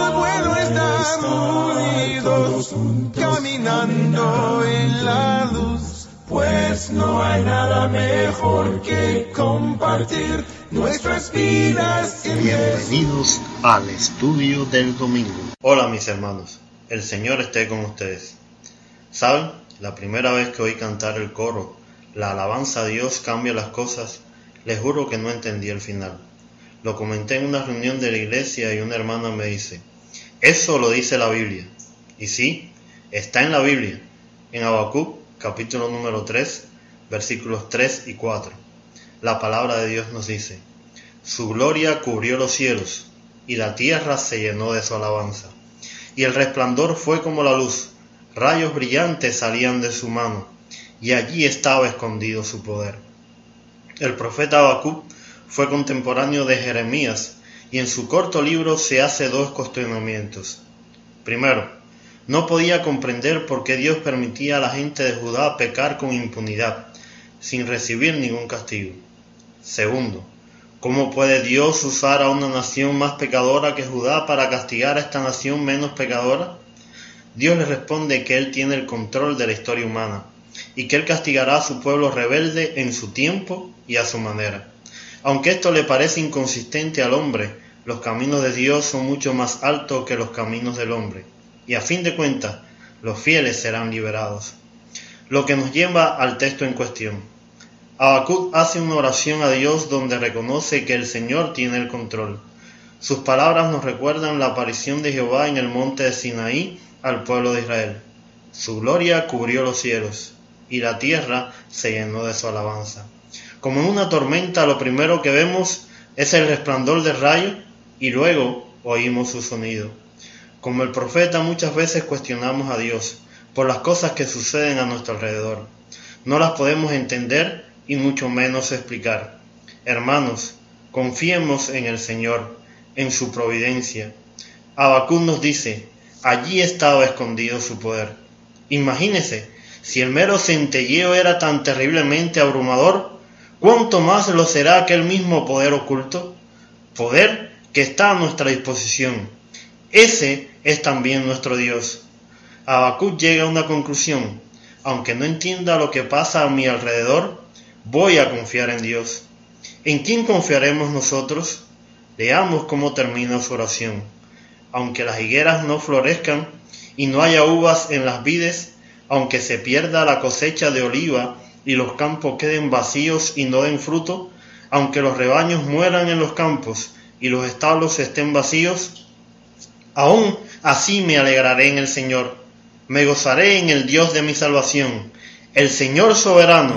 Es bueno estar unidos, caminando en la luz. Pues no hay nada mejor que compartir nuestras vidas. en Bienvenidos al estudio del domingo. Hola mis hermanos, el Señor esté con ustedes. ¿Saben? La primera vez que oí cantar el coro, la alabanza a Dios cambia las cosas, les juro que no entendí el final. Lo comenté en una reunión de la iglesia y una hermana me dice, eso lo dice la Biblia. Y sí, está en la Biblia, en Habacuc capítulo número 3, versículos 3 y 4. La palabra de Dios nos dice, Su gloria cubrió los cielos, y la tierra se llenó de su alabanza. Y el resplandor fue como la luz, rayos brillantes salían de su mano, y allí estaba escondido su poder. El profeta Habacuc fue contemporáneo de Jeremías, y en su corto libro se hace dos cuestionamientos. Primero, no podía comprender por qué Dios permitía a la gente de Judá pecar con impunidad, sin recibir ningún castigo. Segundo, ¿cómo puede Dios usar a una nación más pecadora que Judá para castigar a esta nación menos pecadora? Dios le responde que Él tiene el control de la historia humana y que Él castigará a su pueblo rebelde en su tiempo y a su manera. Aunque esto le parece inconsistente al hombre, los caminos de Dios son mucho más altos que los caminos del hombre y a fin de cuentas los fieles serán liberados. Lo que nos lleva al texto en cuestión. Habacuc hace una oración a Dios donde reconoce que el Señor tiene el control. Sus palabras nos recuerdan la aparición de Jehová en el monte de Sinaí al pueblo de Israel. Su gloria cubrió los cielos y la tierra se llenó de su alabanza. Como en una tormenta lo primero que vemos es el resplandor del rayo y luego oímos su sonido. Como el profeta muchas veces cuestionamos a Dios por las cosas que suceden a nuestro alrededor. No las podemos entender y mucho menos explicar. Hermanos, confiemos en el Señor, en su providencia. Abacún nos dice, allí estaba escondido su poder. Imagínese, si el mero centelleo era tan terriblemente abrumador, ¿cuánto más lo será aquel mismo poder oculto? Poder que está a nuestra disposición ese es también nuestro Dios. Habacuc llega a una conclusión. Aunque no entienda lo que pasa a mi alrededor, voy a confiar en Dios. ¿En quién confiaremos nosotros? Leamos cómo termina su oración. Aunque las higueras no florezcan y no haya uvas en las vides, aunque se pierda la cosecha de oliva y los campos queden vacíos y no den fruto, aunque los rebaños mueran en los campos y los establos estén vacíos, Aún así me alegraré en el Señor, me gozaré en el Dios de mi salvación. El Señor soberano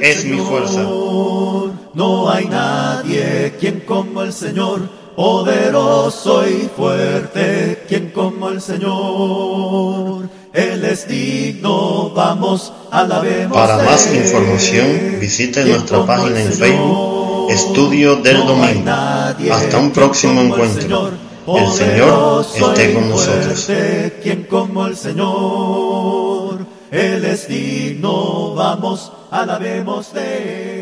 es mi fuerza. No hay nadie quien como el Señor, poderoso y fuerte, quien como el Señor. Él es digno, vamos, alabemos. Para más información, visite nuestra página en Facebook, Estudio del Domingo. Hasta un próximo encuentro. El Señor esté con nosotros. Quien como el Señor, Él es digno, vamos, alabemos de